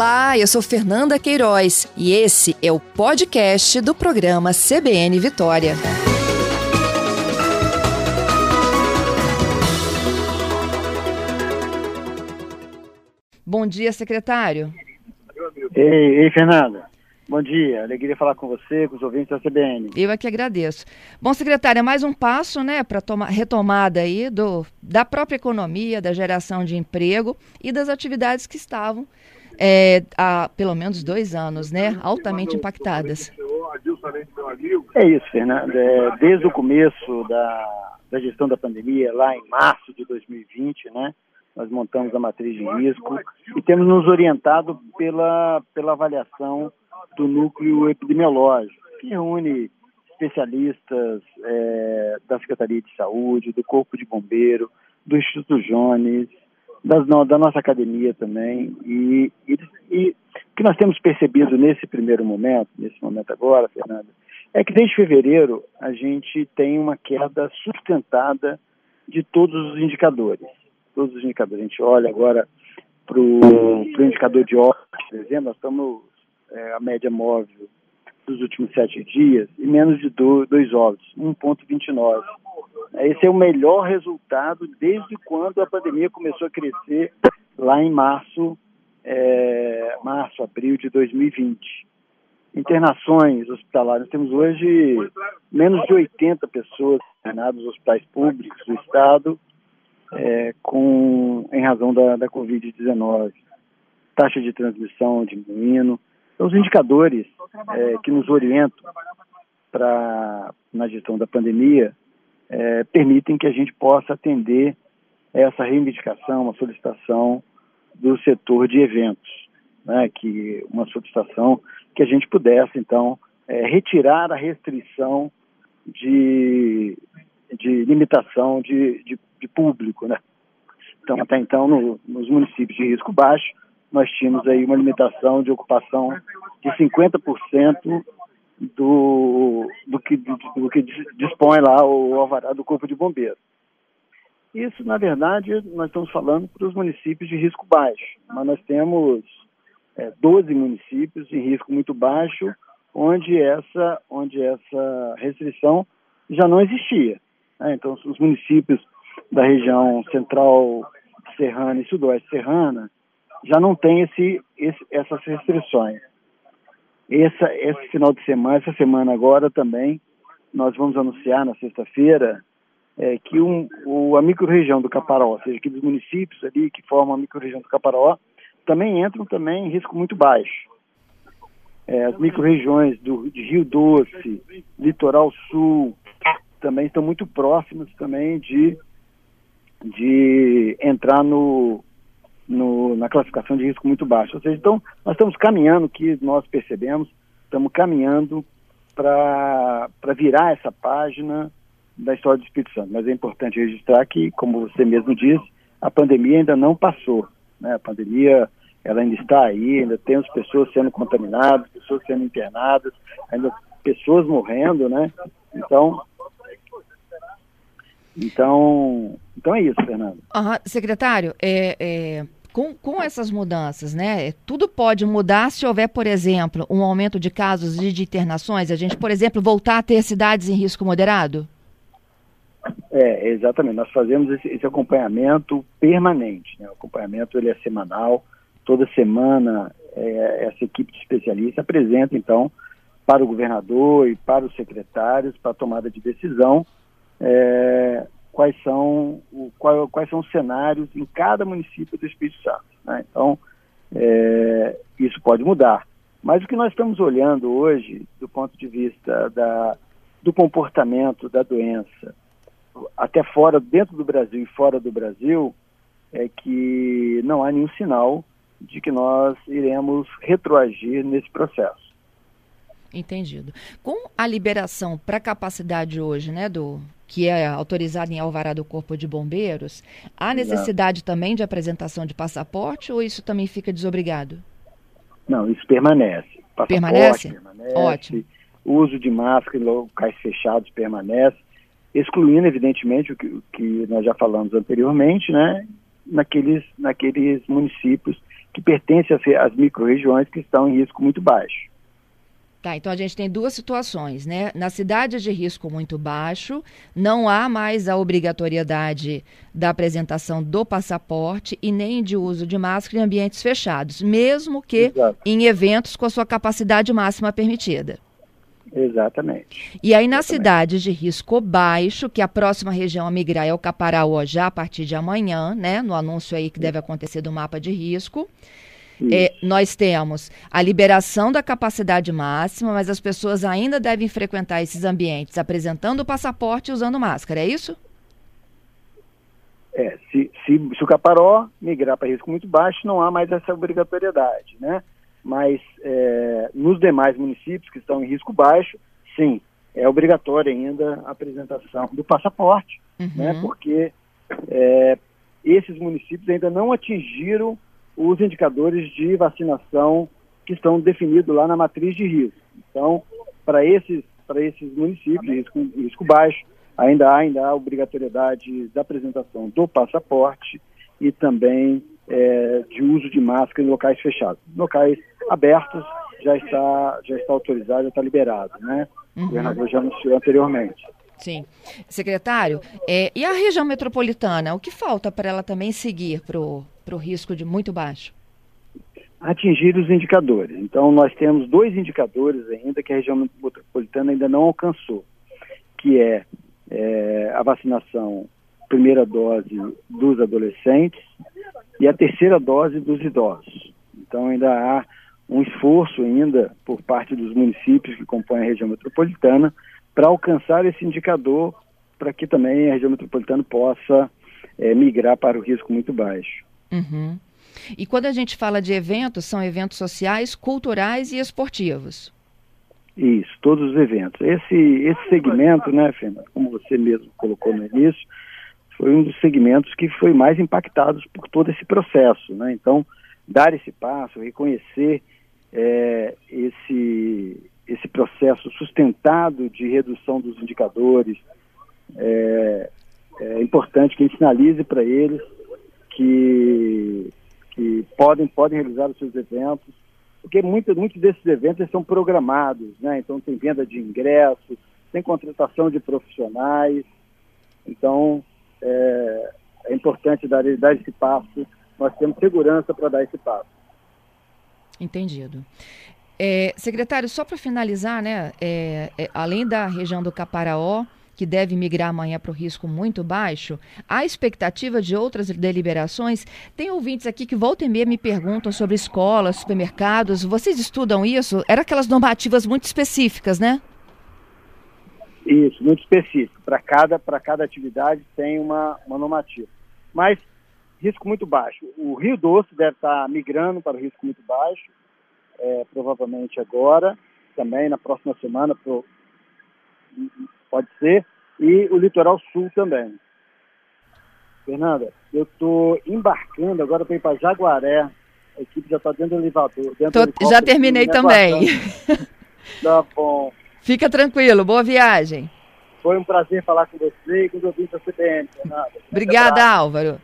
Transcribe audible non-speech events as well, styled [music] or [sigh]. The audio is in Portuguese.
Olá, eu sou Fernanda Queiroz e esse é o podcast do programa CBN Vitória. Bom dia, secretário. Ei, ei, Fernanda. Bom dia, alegria falar com você, com os ouvintes da CBN. Eu é que agradeço. Bom, secretário, é mais um passo né, para retomada aí do, da própria economia, da geração de emprego e das atividades que estavam é, há pelo menos dois anos, né, altamente impactadas. É isso, Fernanda. É, desde o começo da, da gestão da pandemia, lá em março de 2020, né, nós montamos a matriz de risco e temos nos orientado pela, pela avaliação do núcleo epidemiológico, que reúne especialistas é, da Secretaria de Saúde, do Corpo de Bombeiro, do Instituto Jones, das, da nossa academia também. E, e, e o que nós temos percebido nesse primeiro momento, nesse momento agora, Fernanda, é que desde fevereiro a gente tem uma queda sustentada de todos os indicadores. Todos os indicadores. A gente olha agora para o indicador de óbito, por exemplo, nós estamos é, a média móvel dos últimos sete dias e menos de do, dois óbitos, 1,29. Esse é o melhor resultado desde quando a pandemia começou a crescer lá em março, é, março, abril de 2020. Internações hospitalares, temos hoje menos de 80 pessoas internadas nos hospitais públicos do Estado é, com, em razão da, da Covid-19. Taxa de transmissão diminuindo. Então, os indicadores é, que nos orientam para na gestão da pandemia é, permitem que a gente possa atender essa reivindicação, uma solicitação do setor de eventos, né, que uma solicitação que a gente pudesse então é, retirar a restrição de, de limitação de, de, de público, né? Então até então no, nos municípios de risco baixo nós tínhamos aí uma limitação de ocupação de 50% do, do, que, do, que dispõe lá o alvará do Corpo de Bombeiros. Isso, na verdade, nós estamos falando para os municípios de risco baixo, mas nós temos é, 12 municípios em risco muito baixo, onde essa, onde essa restrição já não existia. Né? Então, os municípios da região central serrana e sudoeste serrana, já não tem esse, esse, essas restrições. Essa, esse final de semana, essa semana agora também, nós vamos anunciar na sexta-feira é, que um, o, a microrregião do Caparaó, ou seja, aqueles municípios ali que formam a microrregião do Caparaó, também entram também em risco muito baixo. É, as microrregiões do, de Rio Doce, Litoral Sul, também estão muito próximas também de, de entrar no, no, na classificação de risco muito baixo. Ou seja, então, nós estamos caminhando, que nós percebemos, estamos caminhando para virar essa página da história do Espírito Santo. Mas é importante registrar que, como você mesmo disse, a pandemia ainda não passou. Né? A pandemia ela ainda está aí, ainda temos pessoas sendo contaminadas, pessoas sendo internadas, ainda pessoas morrendo, né? Então, então, então é isso, Fernando. Uhum. Secretário, é, é, com, com essas mudanças, né? Tudo pode mudar se houver, por exemplo, um aumento de casos e de internações. A gente, por exemplo, voltar a ter cidades em risco moderado? É, exatamente. Nós fazemos esse, esse acompanhamento permanente. Né? O acompanhamento ele é semanal. Toda semana é, essa equipe de especialistas apresenta, então, para o governador e para os secretários, para a tomada de decisão, é, quais são, o, qual, quais são os cenários em cada município do Espírito Santo. Né? Então, é, isso pode mudar. Mas o que nós estamos olhando hoje, do ponto de vista da, do comportamento da doença, até fora, dentro do Brasil e fora do Brasil, é que não há nenhum sinal de que nós iremos retroagir nesse processo. Entendido. Com a liberação para capacidade hoje, né, do que é autorizada em alvará do Corpo de Bombeiros, há necessidade também de apresentação de passaporte ou isso também fica desobrigado? Não, isso permanece. Passaporte permanece? permanece Ótimo. O uso de máscara em locais fechados permanece, excluindo, evidentemente, o que, o que nós já falamos anteriormente, né? Naqueles, naqueles municípios que pertence às, às micro-regiões que estão em risco muito baixo. Tá, então a gente tem duas situações, né? Na cidade de risco muito baixo, não há mais a obrigatoriedade da apresentação do passaporte e nem de uso de máscara em ambientes fechados, mesmo que Exato. em eventos com a sua capacidade máxima permitida. Exatamente. E aí, nas cidades de risco baixo, que a próxima região a migrar é o Caparaó já a partir de amanhã, né? No anúncio aí que deve acontecer do mapa de risco. É, nós temos a liberação da capacidade máxima, mas as pessoas ainda devem frequentar esses ambientes apresentando o passaporte e usando máscara, é isso? É, se, se, se o Caparó migrar para risco muito baixo, não há mais essa obrigatoriedade, né? Mas é, nos demais municípios que estão em risco baixo, sim, é obrigatória ainda a apresentação do passaporte, uhum. né? Porque é, esses municípios ainda não atingiram os indicadores de vacinação que estão definidos lá na matriz de risco. Então, para esses, esses municípios de risco, risco baixo, ainda há, ainda há obrigatoriedade da apresentação do passaporte e também é, de uso de máscara em locais fechados. Locais abertos já está, já está autorizado, já está liberado, né? Uhum. O governador já anunciou anteriormente. Sim. Secretário, é, e a região metropolitana, o que falta para ela também seguir para o risco de muito baixo? Atingir os indicadores. Então, nós temos dois indicadores ainda que a região metropolitana ainda não alcançou, que é, é a vacinação primeira dose dos adolescentes e a terceira dose dos idosos. Então, ainda há um esforço ainda por parte dos municípios que compõem a região metropolitana para alcançar esse indicador para que também a região metropolitana possa é, migrar para o risco muito baixo. Uhum. E quando a gente fala de eventos, são eventos sociais, culturais e esportivos. Isso, todos os eventos. Esse, esse segmento, né, Fernanda, como você mesmo colocou no início, foi um dos segmentos que foi mais impactados por todo esse processo. Né? Então, dar esse passo, reconhecer é, esse, esse processo sustentado de redução dos indicadores, é, é importante que a gente sinalize para eles que, que podem, podem realizar os seus eventos, porque muitos, muitos desses eventos são programados, né? então tem venda de ingressos, tem contratação de profissionais, então é, é importante dar, dar esse passo, nós temos segurança para dar esse passo. Entendido. É, secretário, só para finalizar, né, é, é, além da região do Caparaó, que deve migrar amanhã para o risco muito baixo, há expectativa de outras deliberações? Tem ouvintes aqui que volta e meia me perguntam sobre escolas, supermercados. Vocês estudam isso? Eram aquelas normativas muito específicas, né? Isso, muito específico. Para cada, cada atividade tem uma, uma normativa. Mas risco muito baixo. O Rio Doce deve estar migrando para o risco muito baixo, é, provavelmente agora, também na próxima semana, pro, pode ser, e o litoral sul também. Fernanda, eu estou embarcando agora para ir para Jaguaré. A equipe já está dentro do elevador. Dentro Tô, já terminei também. [laughs] tá bom. Fica tranquilo, boa viagem. Foi um prazer falar com você e com os ouvintes da CBN, Fernanda. Obrigada, Álvaro.